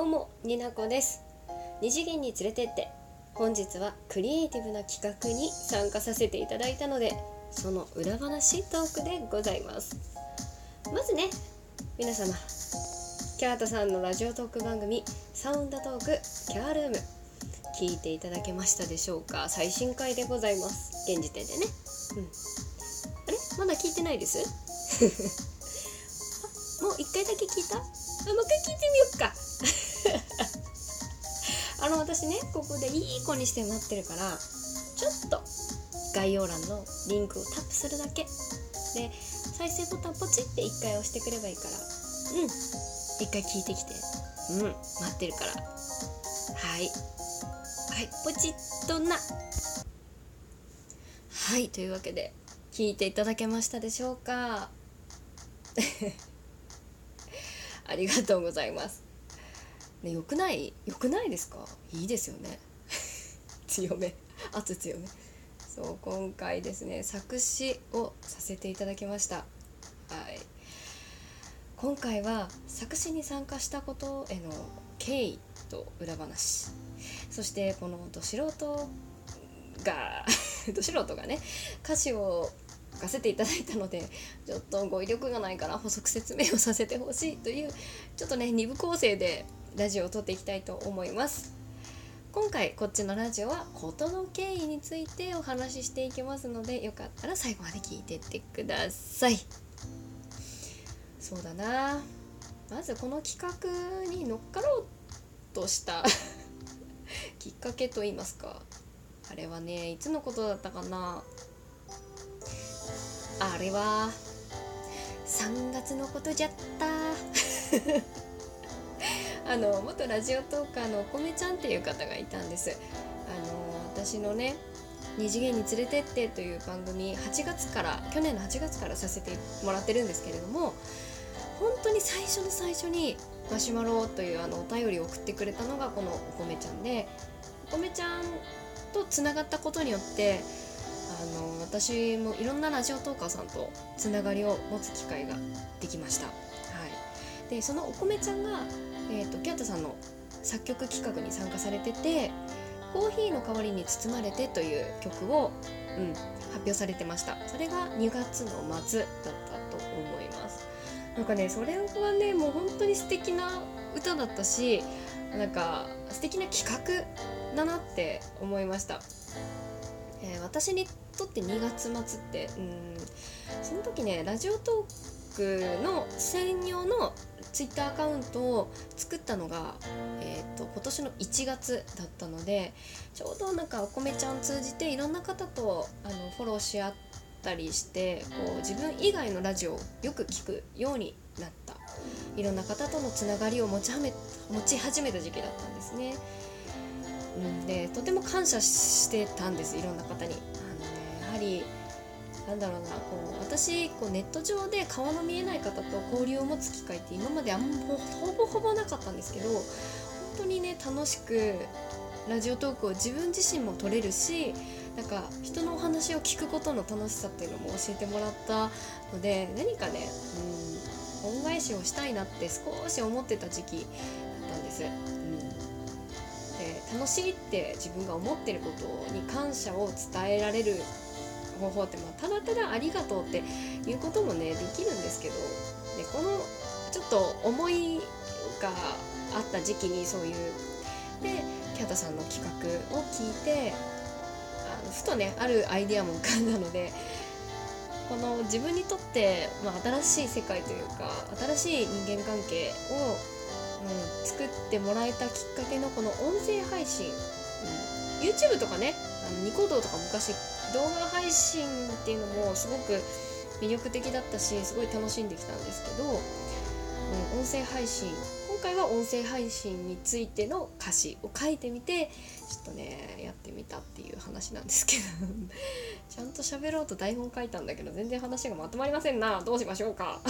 どうもになこです。二次元に連れてって本日はクリエイティブな企画に参加させていただいたのでその裏話トークでございます。まずね皆様キャートさんのラジオトーク番組サウンドトークキャールーム聞いていただけましたでしょうか？最新回でございます。現時点でね。うん。あれ？まだ聞いてないです？あもう一回だけ聞いた？あもう一回聞いてみようか。あの私ねここでいい子にして待ってるからちょっと概要欄のリンクをタップするだけ。で再生ボタンポチって1回押してくればいいから。うん。1回聞いてきて。うん。待ってるから。はい。はい。ポチッとな。はい。というわけで聞いていただけましたでしょうか？ありがとうございます。ね、よくないよくないですか？いいですよね。強め。圧強め。そう今回ですね作詞をさせていただきました。はい。今回は作詞に参加したことへの経緯と裏話。そしてこのど素人が ど素人がね歌詞を書かせていただいたのでちょっと語彙力がないから補足説明をさせてほしいというちょっとね2部構成でラジオを撮っていきたいと思います。今回こっちのラジオは事の経緯についてお話ししていきますのでよかったら最後まで聞いてってください。そうだな。まずこの企画に乗っかろうとした きっかけと言いますか。あれはねいつのことだったかな。あれは3月のことじゃった。あの元ラジオトーカーのお米ちゃんっていう方がいたんですあの私のね二次元に連れてってという番組8月から去年の8月からさせてもらってるんですけれども本当に最初の最初にマシュマロというあのお便りを送ってくれたのがこのお米ちゃんでお米ちゃんとつながったことによってあの私もいろんなラジオトーカーさんとつながりを持つ機会ができました。はい、でそのお米ちゃんがえーと、キャットさんの作曲企画に参加されてて「コーヒーの代わりに包まれて」という曲を、うん、発表されてました。それが2月の末だったと思います。なんかねそれはねもう本当に素敵な歌だったしなんか素敵な企画だなって思いました、えー、私にとって2月末ってうんその時ねラジオトークの専用のツイッターアカウントを作ったのが、えーと、今年の1月だったのでちょうどなんかお米ちゃん通じていろんな方とあのフォローし合ったりしてこう自分以外のラジオをよく聞くようになったいろんな方とのつながりを持ちはめ持ち始めた時期だったんですね。うん、でとても感謝してたんですいろんな方に。あのね、やはりなんだろうなこう私こうネット上で顔の見えない方と交流を持つ機会って今まであんまほぼほぼなかったんですけど本当にね楽しくラジオトークを自分自身も取れるしなんか人のお話を聞くことの楽しさっていうのも教えてもらったので何かね、うん、恩返しをしたいなって少し思ってた時期だったんです。うん楽しいって自分が思ってることに感謝を伝えられる方法って、まあ、ただただありがとうっていうこともねできるんですけどでこのちょっと思いがあった時期にそういうでキャタさんの企画を聞いてあのふとねあるアイデアも浮かんだのでこの自分にとって、まあ、新しい世界というか新しい人間関係を、うん、作ってもらえたきっかけのこの音声配信、うん、YouTube とかねのニコ動とか昔動画配信っていうのもすごく魅力的だったしすごい楽しんできたんですけど、うん、音声配信。今回は音声配信についての歌詞を書いてみてちょっとねやってみたっていう話なんですけど ちゃんと喋ろうと台本書いたんだけど全然話がまとまりませんな。どうしましょうか。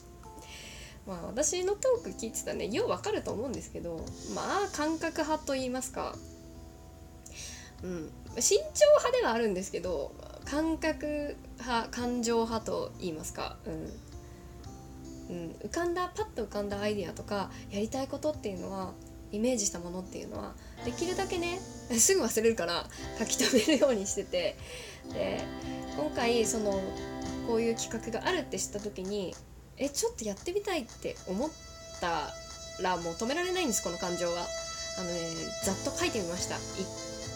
まあ私のトーク聞いてたねようわかると思うんですけどまあ感覚派と言いますか。うん。慎重派ではあるんですけど感覚派感情派と言いますか、うん、うん、浮かんだパッと浮かんだアイディアとかやりたいことっていうのはイメージしたものっていうのはできるだけね すぐ忘れるから書き留めるようにしてて。で今回そのこういう企画があるって知った時にえちょっとやってみたいって思ったらもう止められないんですこの感情は。あのねざっと書いてみました。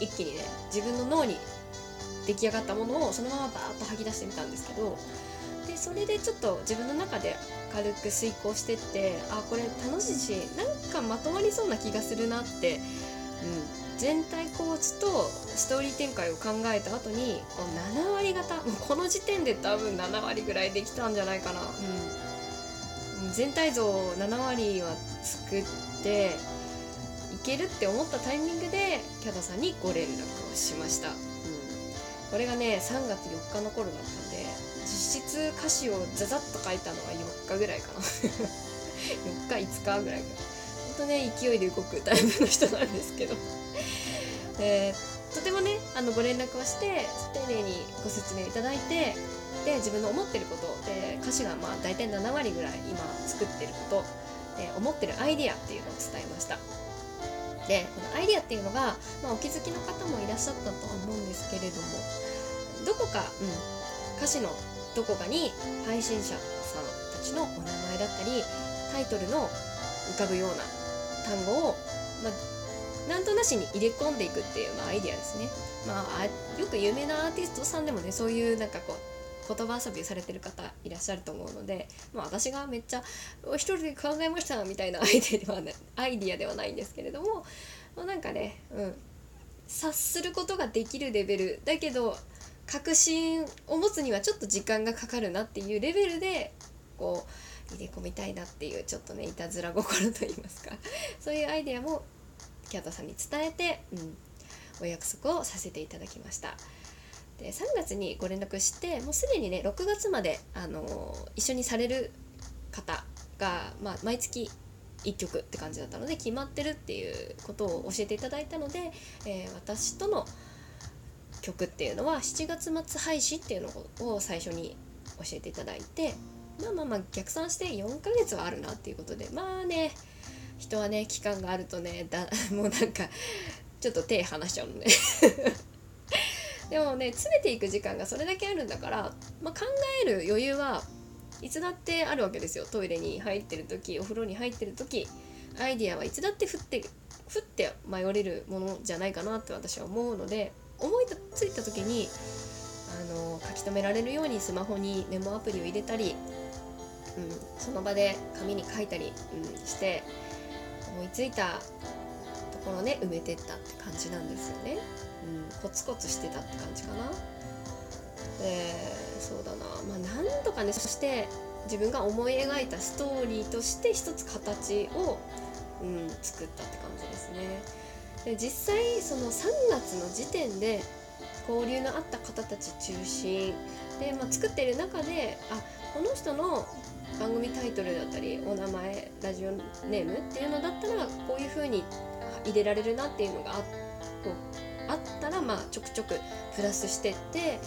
一気にね自分の脳に出来上がったものをそのままバーッと吐き出してみたんですけどでそれでちょっと自分の中で軽く遂行してってあこれ楽しいしなんかまとまりそうな気がするなって、うん、全体構図とストーリー展開を考えた後にこう7割方もうこの時点で多分7割ぐらいできたんじゃないかな、うん、全体像7割は作ってけるって思ったタイミングでキャダさんにご連絡をしました、うん、これがね3月4日の頃だったんで実質歌詞をザザッと書いたのは4日ぐらいかな。4日5日ぐらいかほんとね勢いで動くタイプの人なんですけど。えー、とてもねあのご連絡をして丁寧にご説明いただいてで自分の思ってることで歌詞がまあ大体7割ぐらい今作ってることで思ってるアイディアっていうのを伝えました。でこのアイデアっていうのが、まあ、お気づきの方もいらっしゃったとは思うんですけれどもどこか、うん、歌詞のどこかに配信者さんたちのお名前だったりタイトルの浮かぶような単語を、まあ、なんとなしに入れ込んでいくっていう、まあ、アイデアですね。まあ、よく有名なアーティストさんでもねそういうなんかこう言葉遊びされてる方いらっしゃると思うので、まあ、私がめっちゃ一人で考えましたみたいな アイデアではないアイディアではないんですけれども、まあ、なんかね、うん、察することができるレベルだけど確信を持つにはちょっと時間がかかるなっていうレベルでこう入れ込みたいなっていうちょっとねいたずら心と言いますか。そういうアイデアもキャットさんに伝えて、うん、お約束をさせていただきました。で3月にご連絡してもうすでにね6月まで、あの一緒にされる方が、まあ、毎月1曲って感じだったので決まってるっていうことを教えていただいたので、えー、私との曲っていうのは7月末配信っていうのを最初に教えていただいてまあまあまあ逆算して4ヶ月はあるなっていうことでまあね人はね期間があるとねだ もうなんかちょっと手離しちゃうのね。でもね詰めていく時間がそれだけあるんだから、まあ、考える余裕はいつだってあるわけですよトイレに入ってる時お風呂に入ってる時アイディアはいつだって降って降って迷れるものじゃないかなって私は思うので思いついた時にあの書き留められるようにスマホにメモアプリを入れたり、うん、その場で紙に書いたり、うん、して思いついたところね埋めてったって感じなんですよね。うん、コツコツしてたって感じかな。でそうだなまあなんとかねそして自分が思い描いたストーリーとして一つ形を、うん、作ったって感じですね。で実際その3月の時点で交流のあった方たち中心で、まあ、作ってる中であこの人の番組タイトルだったりお名前ラジオネームっていうのだったらこういう風に入れられるなっていうのがあこうあったら、まあ、ちょくちょくプラスしてって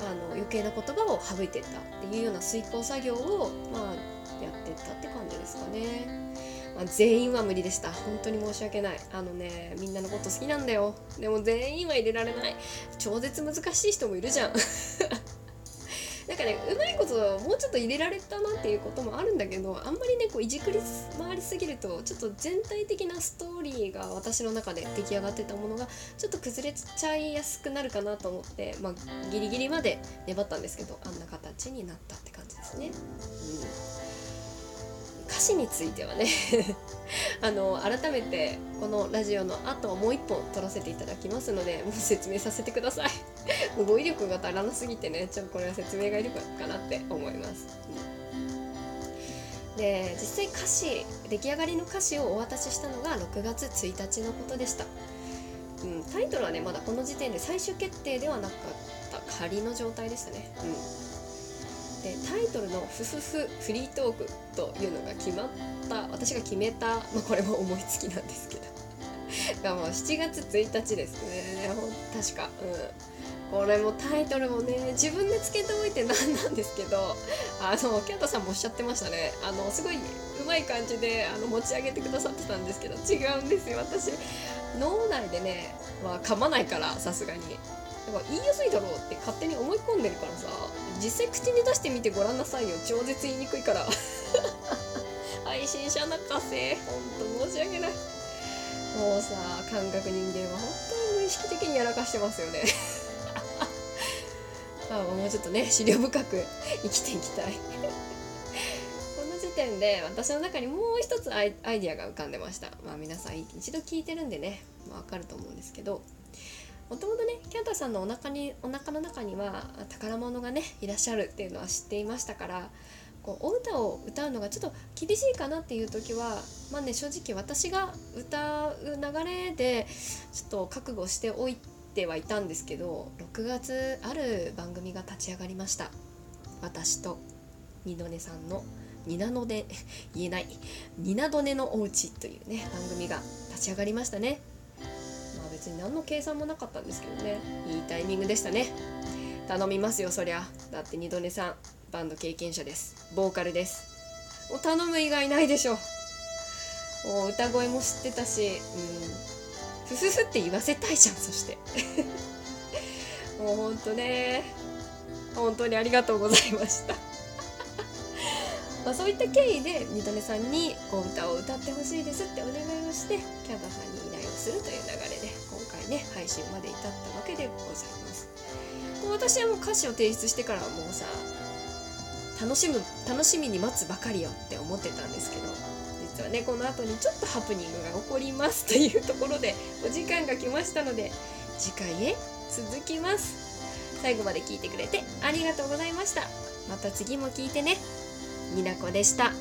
あの余計な言葉を省いてったっていうような遂行作業を、まあ、やってったって感じですかね。まあ、全員は無理でした。本当に申し訳ない。あのねみんなのこと好きなんだよ。でも全員は入れられない。超絶難しい人もいるじゃん。なんかねうまいこともうちょっと入れられたなっていうこともあるんだけどあんまりねこういじくり回りすぎるとちょっと全体的なストーリーが私の中で出来上がってたものがちょっと崩れちゃいやすくなるかなと思って、まあ、ギリギリまで粘ったんですけどあんな形になったって感じですね。うん歌詞についてはね あの改めてこのラジオの後もう一本撮らせていただきますのでもう説明させてください。語彙力が足らなすぎてねちょっとこれは説明がいるかなって思います、で実際歌詞出来上がりの歌詞をお渡ししたのが6月1日のことでした、うん、タイトルはねまだこの時点で最終決定ではなかった仮の状態でしたね、うん。でタイトルの「ふふふフリートーク」というのが決まった私が決めた、まあ、これも思いつきなんですけど。がもう7月1日ですね。確か、うん、これもタイトルもね自分でつけておいてなんなんですけど。あのキャンタさんもおっしゃってましたね。あのすごいうまい感じであの持ち上げてくださってたんですけど。違うんですよ私。脳内でね、まあ、噛まないからさすがに。だから言いやすいだろうって勝手に思い込んでるからさ。実際口に出してみてごらんなさいよ。超絶言いにくいから。配信者泣かせ。ほんと申し訳ない。もうさ感覚人間は本当に無意識的にやらかしてますよね。ま あもうちょっとね資料深く生きていきたい。この時点で私の中にもう一つアイアイディアが浮かんでました。まあ皆さん一度聞いてるんでね、まあ、分かると思うんですけど。もともとねキャンタさんのお腹にお腹の中には宝物がねいらっしゃるっていうのは知っていましたからこうお歌を歌うのがちょっと厳しいかなっていう時はまあね正直私が歌う流れでちょっと覚悟しておいてはいたんですけど6月ある番組が立ち上がりました。私と二度寝さんのニナノで言えないニナドネのおうちというね番組が立ち上がりましたね。別に何の計算もなかったんですけどね。いいタイミングでしたね。頼みますよそりゃ。だって二度寝さんバンド経験者です。ボーカルです。もう頼む以外ないでしょ。もう歌声も知ってたしうん。ふふふって言わせたいじゃんそして。もうほんとね。本当にありがとうございました。まあそういった経緯で二度寝さんにこう歌を歌ってほしいですってお願いをしてキャンタさんに依頼をするという流れで。ね配信まで至ったわけでございます。もう私はもう歌詞を提出してからはもうさ楽しむ楽しみに待つばかりよって思ってたんですけど実はねこの後にちょっとハプニングが起こりますというところでお時間が来ましたので次回へ続きます。最後まで聞いてくれてありがとうございました。また次も聞いてね。になこでした。